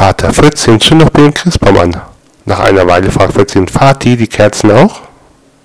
Vater, Fritz, zünd schon noch den Christbaum an. Nach einer Weile fragt Fritzchen, Vati, die Kerzen auch?